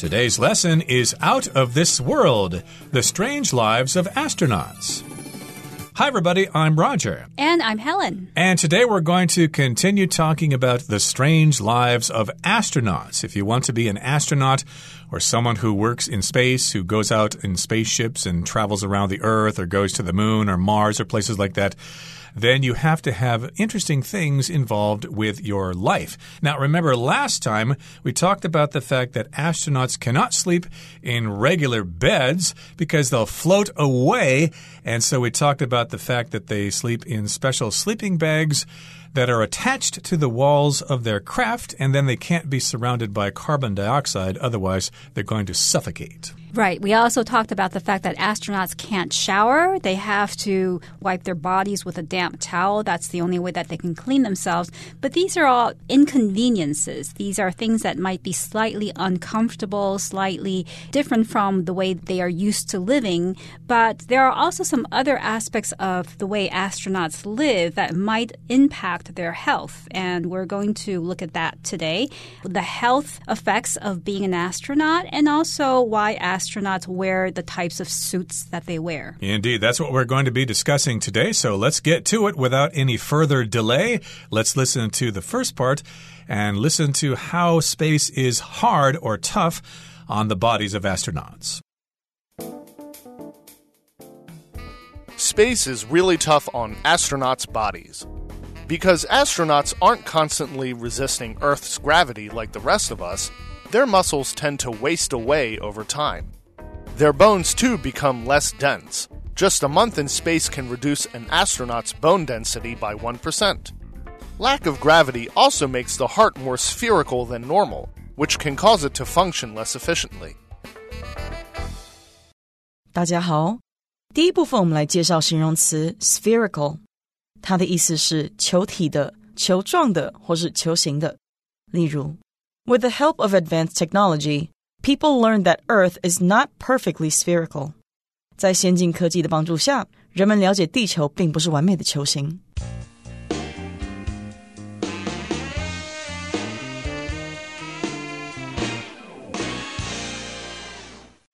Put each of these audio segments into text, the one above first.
Today's lesson is Out of This World The Strange Lives of Astronauts. Hi, everybody. I'm Roger. And I'm Helen. And today we're going to continue talking about the strange lives of astronauts. If you want to be an astronaut or someone who works in space, who goes out in spaceships and travels around the Earth or goes to the moon or Mars or places like that, then you have to have interesting things involved with your life. Now, remember last time we talked about the fact that astronauts cannot sleep in regular beds because they'll float away. And so we talked about the fact that they sleep in special sleeping bags that are attached to the walls of their craft, and then they can't be surrounded by carbon dioxide, otherwise, they're going to suffocate. Right. We also talked about the fact that astronauts can't shower. They have to wipe their bodies with a damp towel. That's the only way that they can clean themselves. But these are all inconveniences. These are things that might be slightly uncomfortable, slightly different from the way they are used to living. But there are also some other aspects of the way astronauts live that might impact their health. And we're going to look at that today. The health effects of being an astronaut and also why astronauts astronauts wear the types of suits that they wear. Indeed, that's what we're going to be discussing today. So let's get to it without any further delay. Let's listen to the first part and listen to how space is hard or tough on the bodies of astronauts. Space is really tough on astronauts' bodies. Because astronauts aren't constantly resisting Earth's gravity like the rest of us, their muscles tend to waste away over time. Their bones, too, become less dense. Just a month in space can reduce an astronaut's bone density by 1%. Lack of gravity also makes the heart more spherical than normal, which can cause it to function less efficiently. 大家好，第一部分我们来介绍形容词 spherical，它的意思是球体的、球状的或是球形的。例如 with the help of advanced technology, people learned that Earth is not perfectly spherical. 在先进科技的帮助下，人们了解地球并不是完美的球形。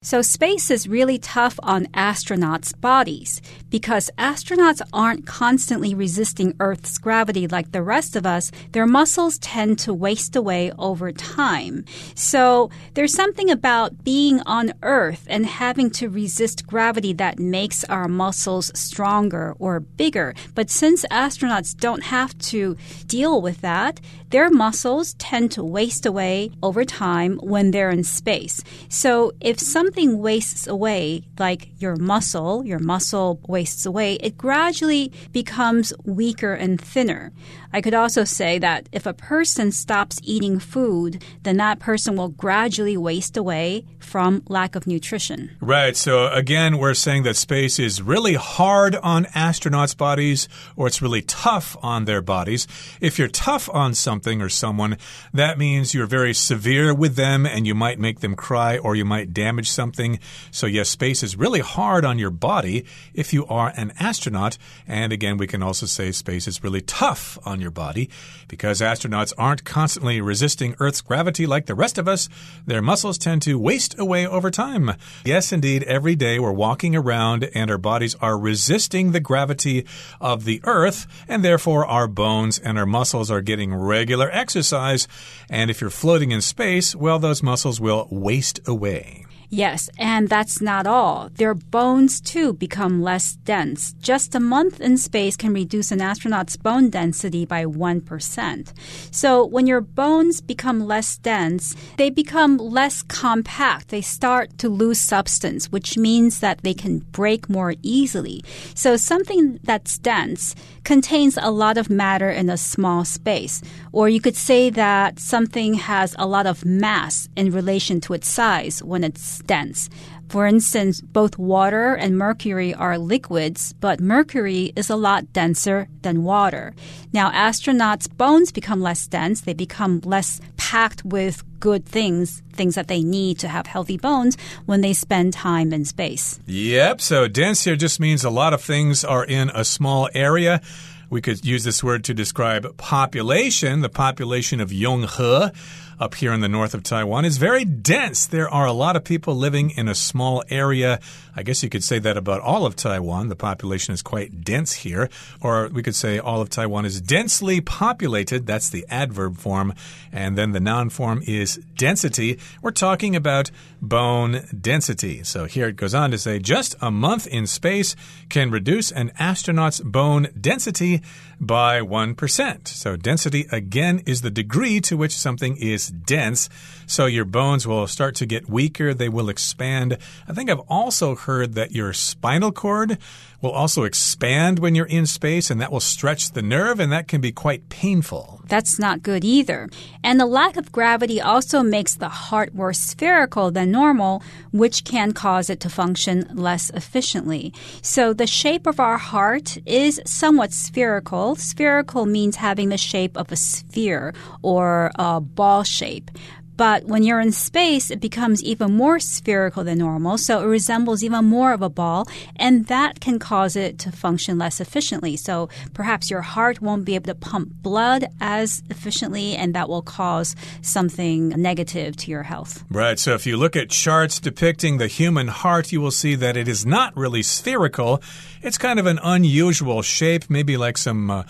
So, space is really tough on astronauts' bodies because astronauts aren't constantly resisting Earth's gravity like the rest of us. Their muscles tend to waste away over time. So, there's something about being on Earth and having to resist gravity that makes our muscles stronger or bigger. But since astronauts don't have to deal with that, their muscles tend to waste away over time when they're in space. So, if something something wastes away, like your muscle, your muscle wastes away, it gradually becomes weaker and thinner. I could also say that if a person stops eating food, then that person will gradually waste away from lack of nutrition. Right. So again, we're saying that space is really hard on astronauts' bodies or it's really tough on their bodies. If you're tough on something or someone, that means you're very severe with them and you might make them cry or you might damage something. So yes, space is really hard on your body if you are an astronaut. And again, we can also say space is really tough on your your body. Because astronauts aren't constantly resisting Earth's gravity like the rest of us, their muscles tend to waste away over time. Yes, indeed, every day we're walking around and our bodies are resisting the gravity of the Earth, and therefore our bones and our muscles are getting regular exercise. And if you're floating in space, well, those muscles will waste away. Yes, and that's not all. Their bones too become less dense. Just a month in space can reduce an astronaut's bone density by 1%. So when your bones become less dense, they become less compact. They start to lose substance, which means that they can break more easily. So something that's dense contains a lot of matter in a small space. Or you could say that something has a lot of mass in relation to its size when it's dense. For instance, both water and mercury are liquids, but mercury is a lot denser than water. Now, astronauts' bones become less dense, they become less packed with good things, things that they need to have healthy bones when they spend time in space. Yep, so dense here just means a lot of things are in a small area. We could use this word to describe population, the population of Yonghe up here in the north of Taiwan is very dense. There are a lot of people living in a small area. I guess you could say that about all of Taiwan. The population is quite dense here. Or we could say all of Taiwan is densely populated. That's the adverb form. And then the noun form is density. We're talking about bone density. So here it goes on to say just a month in space can reduce an astronaut's bone density by 1%. So density again is the degree to which something is dense. So your bones will start to get weaker, they will expand. I think I've also heard that your spinal cord will also expand when you're in space, and that will stretch the nerve, and that can be quite painful. That's not good either. And the lack of gravity also makes the heart more spherical than normal, which can cause it to function less efficiently. So the shape of our heart is somewhat spherical. Spherical means having the shape of a sphere or a ball shape. But when you're in space, it becomes even more spherical than normal, so it resembles even more of a ball, and that can cause it to function less efficiently. So perhaps your heart won't be able to pump blood as efficiently, and that will cause something negative to your health. Right. So if you look at charts depicting the human heart, you will see that it is not really spherical. It's kind of an unusual shape, maybe like some. Uh,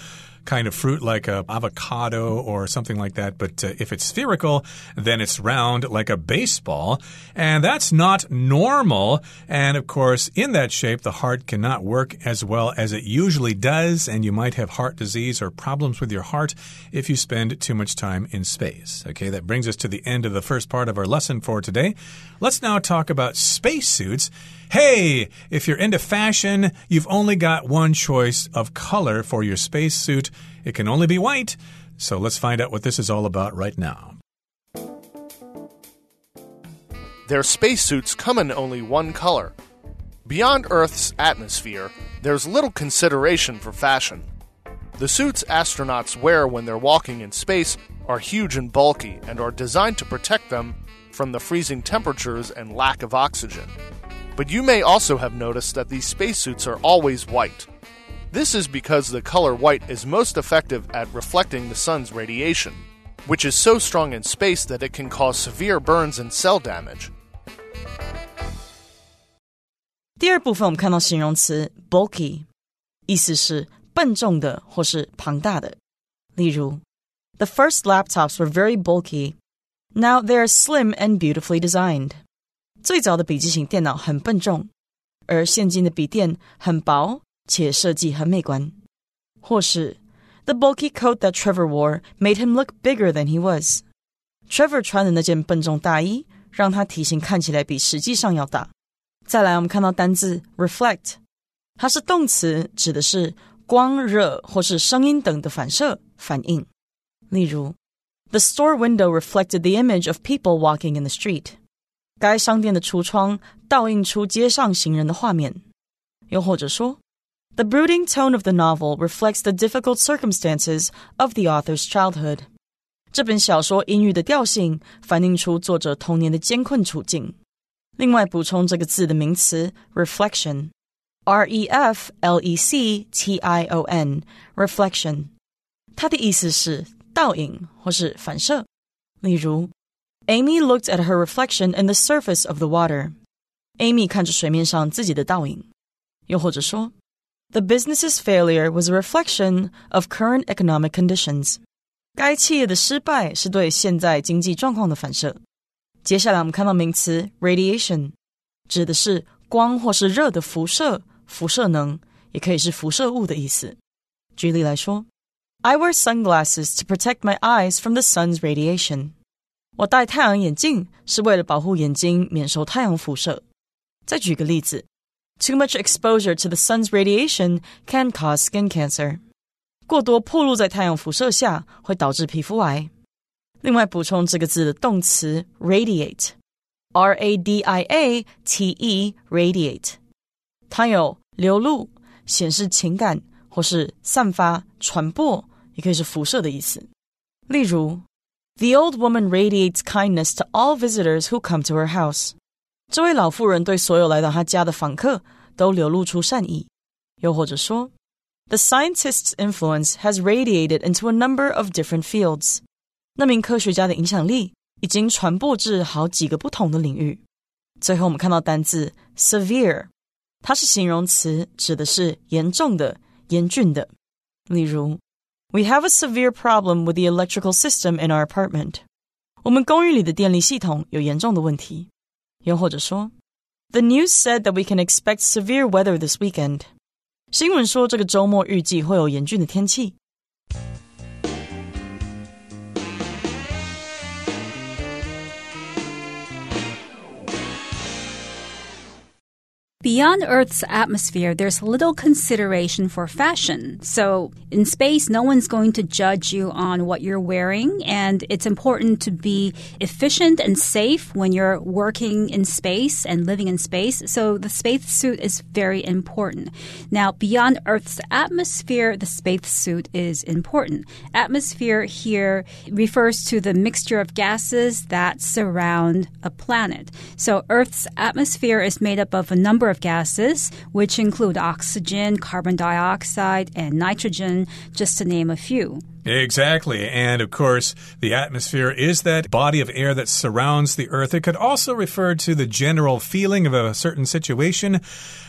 kind of fruit like a avocado or something like that. But uh, if it's spherical, then it's round like a baseball. And that's not normal. And of course, in that shape, the heart cannot work as well as it usually does. And you might have heart disease or problems with your heart if you spend too much time in space. Okay, that brings us to the end of the first part of our lesson for today. Let's now talk about spacesuits. Hey, if you're into fashion, you've only got one choice of color for your spacesuit. It can only be white. So let's find out what this is all about right now. Their spacesuits come in only one color. Beyond Earth's atmosphere, there's little consideration for fashion. The suits astronauts wear when they're walking in space are huge and bulky and are designed to protect them from the freezing temperatures and lack of oxygen. But you may also have noticed that these spacesuits are always white. This is because the color white is most effective at reflecting the sun's radiation, which is so strong in space that it can cause severe burns and cell damage. 第二部分我们看到形容词 bulky，意思是笨重的或是庞大的。例如，The first laptops were very bulky. Now they are slim and beautifully designed. 最早的笔记型电脑很笨重，而现今的笔电很薄且设计很美观。或是 The bulky coat that Trevor wore made him look bigger than he was. Trevor 穿的那件笨重大衣让他体型看起来比实际上要大。再来，我们看到单字 reflect，它是动词，指的是光、热或是声音等的反射反应。例如，The store window reflected the image of people walking in the street。 该商店的橱窗倒映出街上行人的画面。又或者说，The brooding tone of the novel reflects the difficult circumstances of the author's childhood。这本小说阴郁的调性反映出作者童年的艰困处境。另外补充这个字的名词 reflection，r e f l e c t i o n，reflection，它的意思是倒影或是反射。例如 ，Amy looked at her reflection in the surface of the water。Amy 看着水面上自己的倒影。又或者说，The business's failure was a reflection of current economic conditions。该企业的失败是对现在经济状况的反射。接下来我们看到名词 radiation，指的是光或是热的辐射、辐射能，也可以是辐射物的意思。举例来说，I wear sunglasses to protect my eyes from the sun's radiation。 我戴太阳眼镜是为了保护眼睛免受太阳辐射。再举个例子，Too much exposure to the sun's radiation can cause skin cancer。过多暴露在太阳辐射下会导致皮肤癌。另外补充这个字的动词 radiate，r a d i a t e，radiate，它有流露、显示情感或是散发、传播，也可以是辐射的意思。例如 ，The old woman radiates kindness to all visitors who come to her house。这位老妇人对所有来到她家的访客都流露出善意。又或者说，The scientist's influence has radiated into a number of different fields。 那名科学家的影响力已经传播至好几个不同的领域。最后，我们看到单字 severe，它是形容词，指的是严重的、严峻的。例如 ，We have a severe problem with the electrical system in our apartment。我们公寓里的电力系统有严重的问题。又或者说，The news said that we can expect severe weather this weekend。新闻说这个周末预计会有严峻的天气。 Beyond Earth's atmosphere, there's little consideration for fashion. So, in space, no one's going to judge you on what you're wearing, and it's important to be efficient and safe when you're working in space and living in space. So, the spacesuit is very important. Now, beyond Earth's atmosphere, the spacesuit is important. Atmosphere here refers to the mixture of gases that surround a planet. So, Earth's atmosphere is made up of a number of of gases, which include oxygen, carbon dioxide, and nitrogen, just to name a few. Exactly. And of course, the atmosphere is that body of air that surrounds the Earth. It could also refer to the general feeling of a certain situation.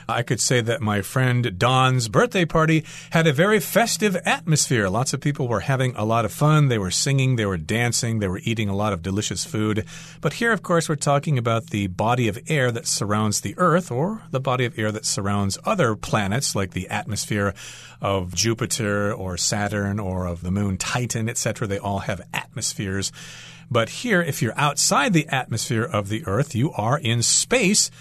I could say that my friend Don's birthday party had a very festive atmosphere. Lots of people were having a lot of fun. They were singing, they were dancing, they were eating a lot of delicious food. But here, of course, we're talking about the body of air that surrounds the Earth or the body of air that surrounds other planets like the atmosphere of Jupiter or Saturn or of the moon Titan, etc. They all have atmospheres. But here, if you're outside the atmosphere of the Earth, you are in space.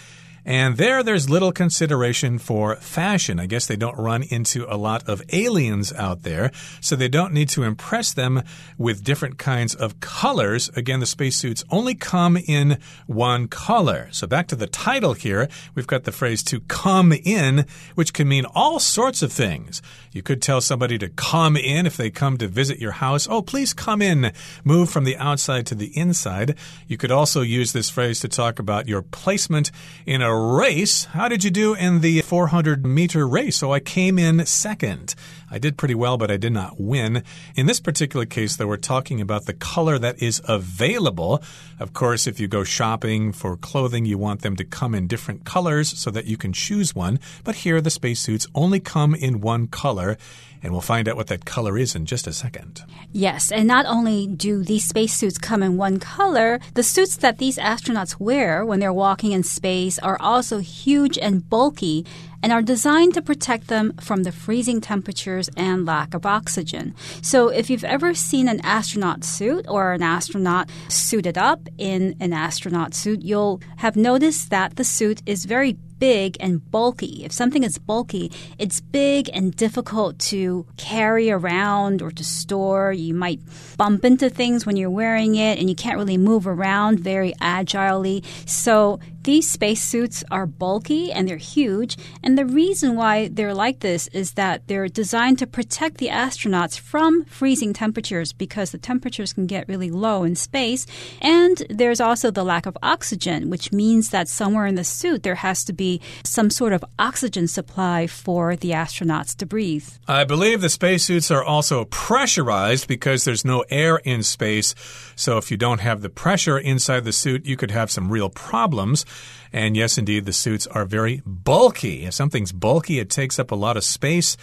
And there, there's little consideration for fashion. I guess they don't run into a lot of aliens out there, so they don't need to impress them with different kinds of colors. Again, the spacesuits only come in one color. So back to the title here, we've got the phrase to come in, which can mean all sorts of things. You could tell somebody to come in if they come to visit your house. Oh, please come in. Move from the outside to the inside. You could also use this phrase to talk about your placement in a race. How did you do in the 400 meter race? So I came in second. I did pretty well, but I did not win. In this particular case, though, we're talking about the color that is available. Of course, if you go shopping for clothing, you want them to come in different colors so that you can choose one. But here, the spacesuits only come in one color. And we'll find out what that color is in just a second. Yes, and not only do these spacesuits come in one color, the suits that these astronauts wear when they're walking in space are also huge and bulky and are designed to protect them from the freezing temperatures and lack of oxygen. So, if you've ever seen an astronaut suit or an astronaut suited up in an astronaut suit, you'll have noticed that the suit is very big and bulky. If something is bulky, it's big and difficult to carry around or to store. You might bump into things when you're wearing it and you can't really move around very agilely. So these spacesuits are bulky and they're huge. And the reason why they're like this is that they're designed to protect the astronauts from freezing temperatures because the temperatures can get really low in space. And there's also the lack of oxygen, which means that somewhere in the suit there has to be some sort of oxygen supply for the astronauts to breathe. I believe the spacesuits are also pressurized because there's no air in space. So if you don't have the pressure inside the suit, you could have some real problems. And yes, indeed, the suits are very bulky. If something's bulky, it takes up a lot of space.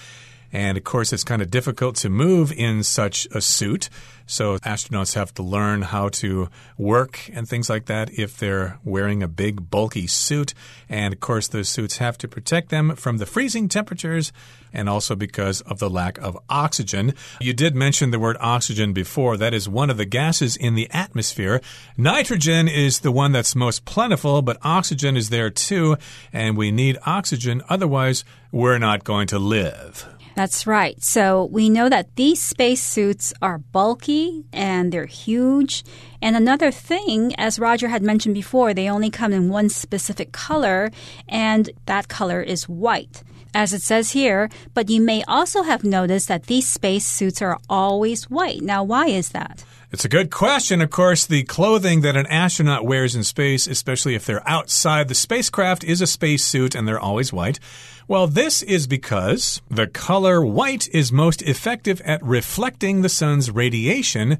And of course, it's kind of difficult to move in such a suit. So astronauts have to learn how to work and things like that if they're wearing a big, bulky suit. And of course, those suits have to protect them from the freezing temperatures and also because of the lack of oxygen. You did mention the word oxygen before. That is one of the gases in the atmosphere. Nitrogen is the one that's most plentiful, but oxygen is there too. And we need oxygen. Otherwise, we're not going to live. That's right. So we know that these spacesuits are bulky and they're huge. And another thing, as Roger had mentioned before, they only come in one specific color, and that color is white. As it says here, but you may also have noticed that these spacesuits are always white. Now, why is that? It's a good question. Of course, the clothing that an astronaut wears in space, especially if they're outside the spacecraft, is a spacesuit and they're always white. Well, this is because the color white is most effective at reflecting the sun's radiation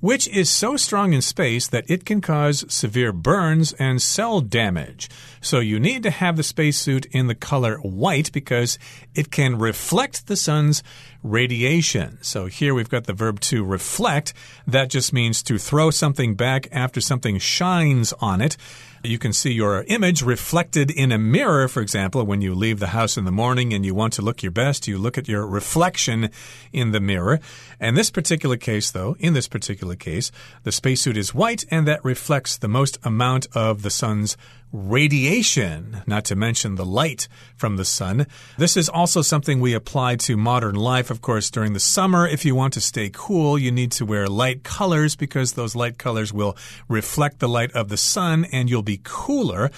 which is so strong in space that it can cause severe burns and cell damage. So you need to have the spacesuit in the color white because it can reflect the sun's radiation. So here we've got the verb to reflect. That just means to throw something back after something shines on it. You can see your image reflected in a mirror, for example, when you leave the house in the morning and you want to look your best, you look at your reflection in the mirror. And this particular case, though, in this particular case, the spacesuit is white and that reflects the most amount of the sun's radiation, not to mention the light from the sun. This is also something we apply to modern life. Of course, during the summer, if you want to stay cool, you need to wear light colors because those light colors will reflect the light of the sun and you'll be cooler.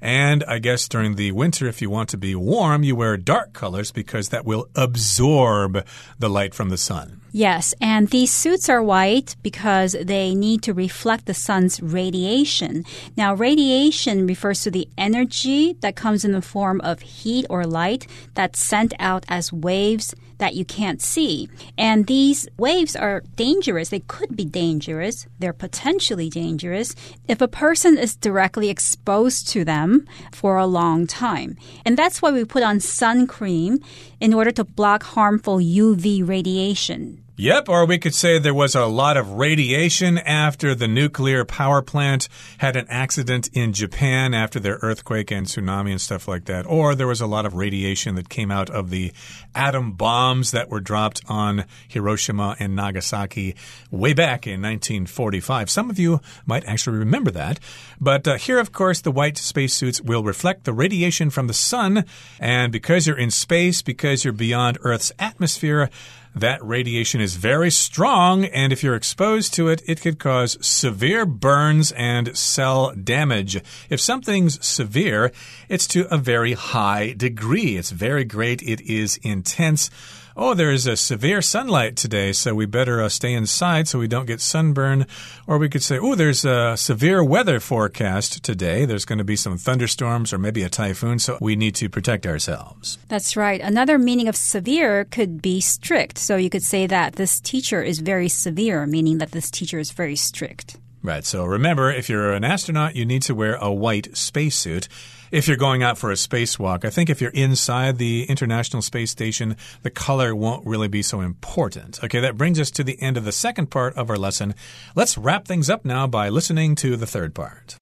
And I guess during the winter, if you want to be warm, you wear dark colors because that will absorb the light from the sun. Yes, and these suits are white because they need to reflect the sun's radiation. Now, radiation refers to the energy that comes in the form of heat or light that's sent out as waves that you can't see. And these waves are dangerous. They could be dangerous. They're potentially dangerous if a person is directly exposed to them for a long time. And that's why we put on sun cream in order to block harmful UV radiation. Yep, or we could say there was a lot of radiation after the nuclear power plant had an accident in Japan after their earthquake and tsunami and stuff like that. Or there was a lot of radiation that came out of the atom bombs that were dropped on Hiroshima and Nagasaki way back in 1945. Some of you might actually remember that. But uh, here, of course, the white spacesuits will reflect the radiation from the sun. And because you're in space, because you're beyond Earth's atmosphere, that radiation is very strong, and if you're exposed to it, it could cause severe burns and cell damage. If something's severe, it's to a very high degree. It's very great, it is intense oh, there's a severe sunlight today, so we better uh, stay inside so we don't get sunburn. Or we could say, oh, there's a severe weather forecast today. There's going to be some thunderstorms or maybe a typhoon, so we need to protect ourselves. That's right. Another meaning of severe could be strict. So you could say that this teacher is very severe, meaning that this teacher is very strict. Right. So remember, if you're an astronaut, you need to wear a white spacesuit if you're going out for a spacewalk. I think if you're inside the International Space Station, the color won't really be so important. Okay, that brings us to the end of the second part of our lesson. Let's wrap things up now by listening to the third part.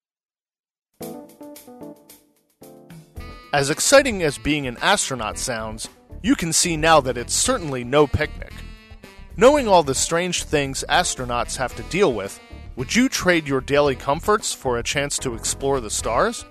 As exciting as being an astronaut sounds, you can see now that it's certainly no picnic. Knowing all the strange things astronauts have to deal with, would you trade your daily comforts for a chance to explore the stars?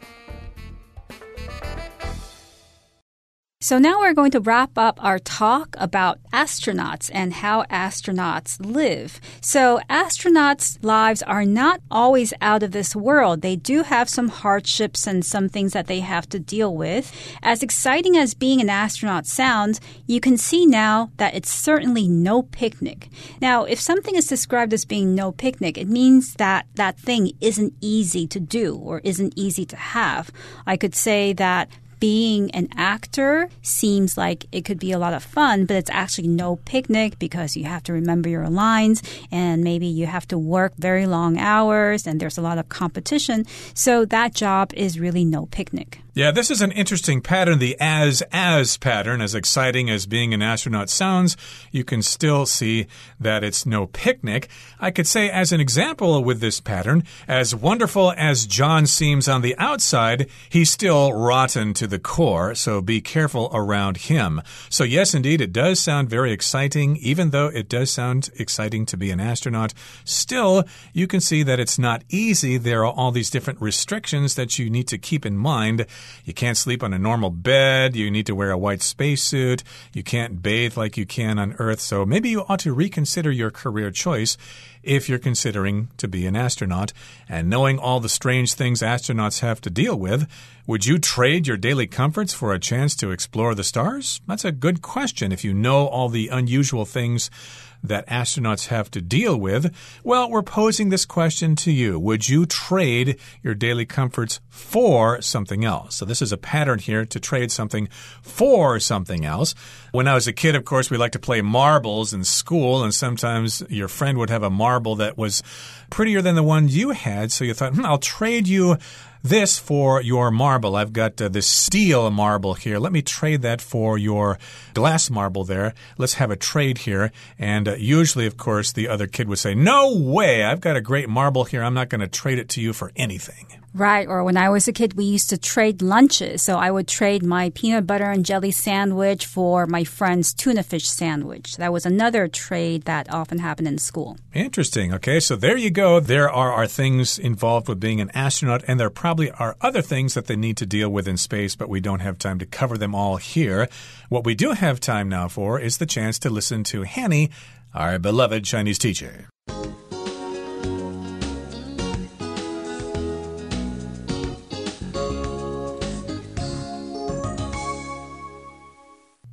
So now we're going to wrap up our talk about astronauts and how astronauts live. So astronauts' lives are not always out of this world. They do have some hardships and some things that they have to deal with. As exciting as being an astronaut sounds, you can see now that it's certainly no picnic. Now, if something is described as being no picnic, it means that that thing isn't easy to do or isn't easy to have. I could say that being an actor seems like it could be a lot of fun, but it's actually no picnic because you have to remember your lines and maybe you have to work very long hours and there's a lot of competition. So that job is really no picnic. Yeah, this is an interesting pattern, the as as pattern. As exciting as being an astronaut sounds, you can still see that it's no picnic. I could say, as an example with this pattern, as wonderful as John seems on the outside, he's still rotten to the core, so be careful around him. So, yes, indeed, it does sound very exciting, even though it does sound exciting to be an astronaut. Still, you can see that it's not easy. There are all these different restrictions that you need to keep in mind. You can't sleep on a normal bed. You need to wear a white spacesuit. You can't bathe like you can on Earth. So maybe you ought to reconsider your career choice if you're considering to be an astronaut. And knowing all the strange things astronauts have to deal with, would you trade your daily comforts for a chance to explore the stars? That's a good question if you know all the unusual things that astronauts have to deal with? Well, we're posing this question to you. Would you trade your daily comforts for something else? So, this is a pattern here to trade something for something else. When I was a kid, of course, we liked to play marbles in school, and sometimes your friend would have a marble that was prettier than the one you had. So, you thought, hmm, I'll trade you this for your marble. I've got uh, this steel marble here. Let me trade that for your glass marble there. Let's have a trade here. And uh, usually, of course, the other kid would say, No way. I've got a great marble here. I'm not going to trade it to you for anything. Right. Or when I was a kid, we used to trade lunches. So I would trade my peanut butter and jelly sandwich for my friend's tuna fish sandwich. That was another trade that often happened in school. Interesting. Okay. So there you go. There are our things involved with being an astronaut, and there probably are other things that they need to deal with in space, but we don't have time to cover them all here. What we do have time now for is the chance to listen to Hanny, our beloved Chinese teacher.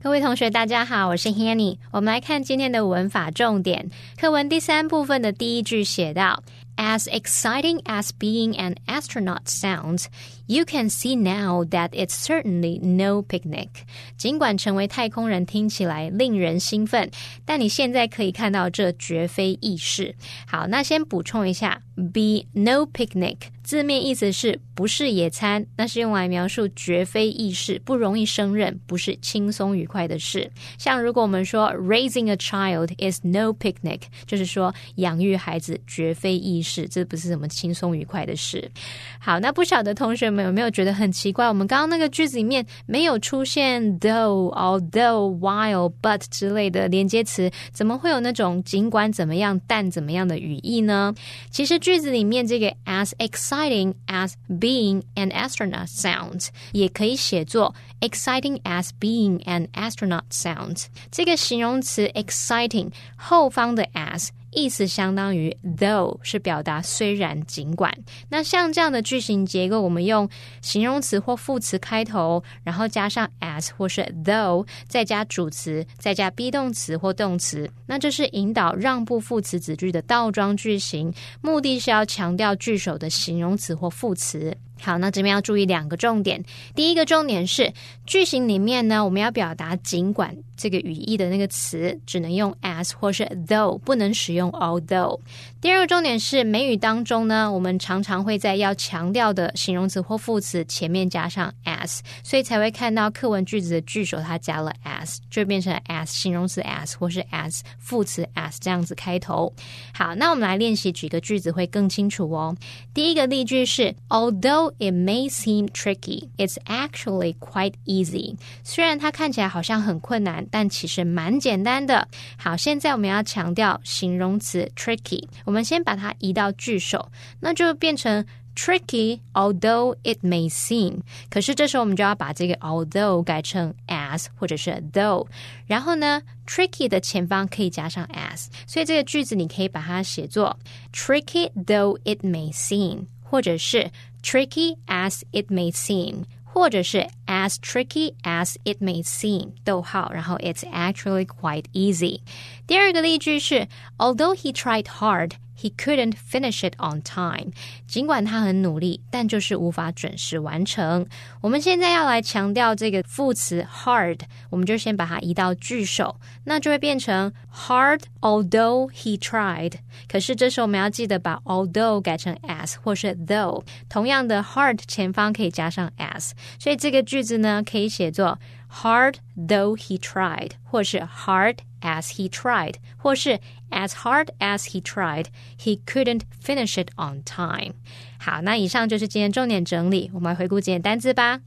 各位同学，大家好，我是 Hanny。我们来看今天的文法重点。课文第三部分的第一句写到：As exciting as being an astronaut sounds, you can see now that it's certainly no picnic。尽管成为太空人听起来令人兴奋，但你现在可以看到这绝非易事。好，那先补充一下，be no picnic。字面意思是不是野餐？那是用来描述绝非易事，不容易胜任，不是轻松愉快的事。像如果我们说 raising a child is no picnic，就是说养育孩子绝非易事，这不是什么轻松愉快的事。好，那不晓得同学们有没有觉得很奇怪？我们刚刚那个句子里面没有出现 though、although、while、but 之类的连接词，怎么会有那种尽管怎么样但怎么样的语义呢？其实句子里面这个 as exciting as being an astronaut sounds，也可以写作 exciting as being an astronaut sounds。这个形容词 exciting 后方的 as 意思相当于 though 是表达虽然尽管。那像这样的句型结构，我们用形容词或副词开头，然后加上 as 或是 though，再加主词，再加 be 动词或动词。那这是引导让步副词子句的倒装句型，目的是要强调句首的形容词或副词。好，那这边要注意两个重点。第一个重点是句型里面呢，我们要表达尽管这个语义的那个词，只能用 as 或是 though，不能使用 although。第二个重点是美语当中呢，我们常常会在要强调的形容词或副词前面加上 s，所以才会看到课文句子的句首它加了 s，就变成 s 形容词 s 或是 s 副词 s 这样子开头。好，那我们来练习举个句子会更清楚哦。第一个例句是 although it may seem tricky, it's actually quite easy. 虽然它看起来好像很困难，但其实蛮简单的。好，现在我们要强调形容词 tricky，我们先把它移到句首，那就变成 tricky, although it may seem。可是这时候我们就要把这个 although 改成 as 或者是 though，然后呢，tricky 的前方可以加上 as，所以这个句子你可以把它写作 tricky though it may seem，或者是 tricky as it may seem，或者是 as tricky as it may seem，逗号，然后 it's actually quite easy。第二个例句是，Although he tried hard。 He couldn't finish it on time。尽管他很努力，但就是无法准时完成。我们现在要来强调这个副词 hard，我们就先把它移到句首，那就会变成 hard although he tried。可是这时候我们要记得把 although 改成 as 或是 though。同样的 hard 前方可以加上 as，所以这个句子呢可以写作 hard though he tried，或是 hard as he tried，或是 as hard as he tried, he couldn't finish it on time. 好，那以上就是今天重点整理，我们来回顾今天单词吧。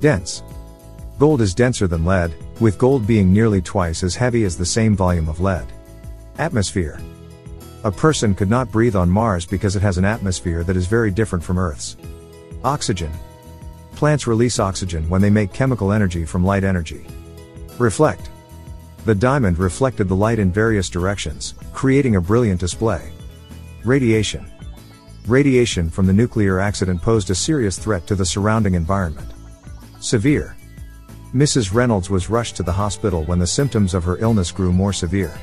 Dense. Gold is denser than lead, with gold being nearly twice as heavy as the same volume of lead. Atmosphere. A person could not breathe on Mars because it has an atmosphere that is very different from Earth's. Oxygen. Plants release oxygen when they make chemical energy from light energy. Reflect. The diamond reflected the light in various directions, creating a brilliant display. Radiation. Radiation from the nuclear accident posed a serious threat to the surrounding environment. Severe. Mrs. Reynolds was rushed to the hospital when the symptoms of her illness grew more severe.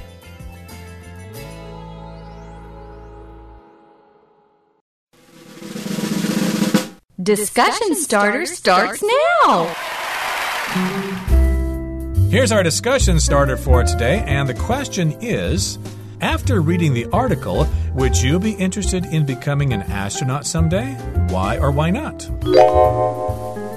Discussion starter starts now. Here's our discussion starter for today, and the question is After reading the article, would you be interested in becoming an astronaut someday? Why or why not?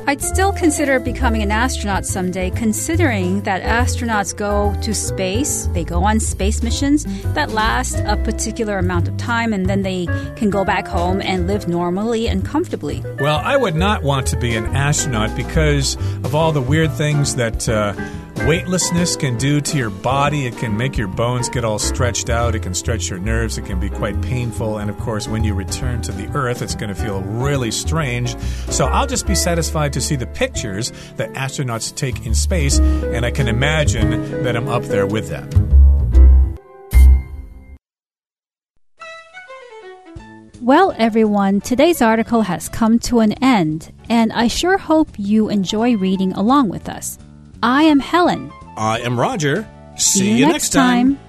I'd still consider becoming an astronaut someday, considering that astronauts go to space, they go on space missions that last a particular amount of time, and then they can go back home and live normally and comfortably. Well, I would not want to be an astronaut because of all the weird things that. Uh, weightlessness can do to your body. It can make your bones get all stretched out. It can stretch your nerves. It can be quite painful. And of course, when you return to the Earth, it's going to feel really strange. So I'll just be satisfied to see the pictures that astronauts take in space, and I can imagine that I'm up there with them. Well, everyone, today's article has come to an end, and I sure hope you enjoy reading along with us. I am Helen. I am Roger. See, you next time.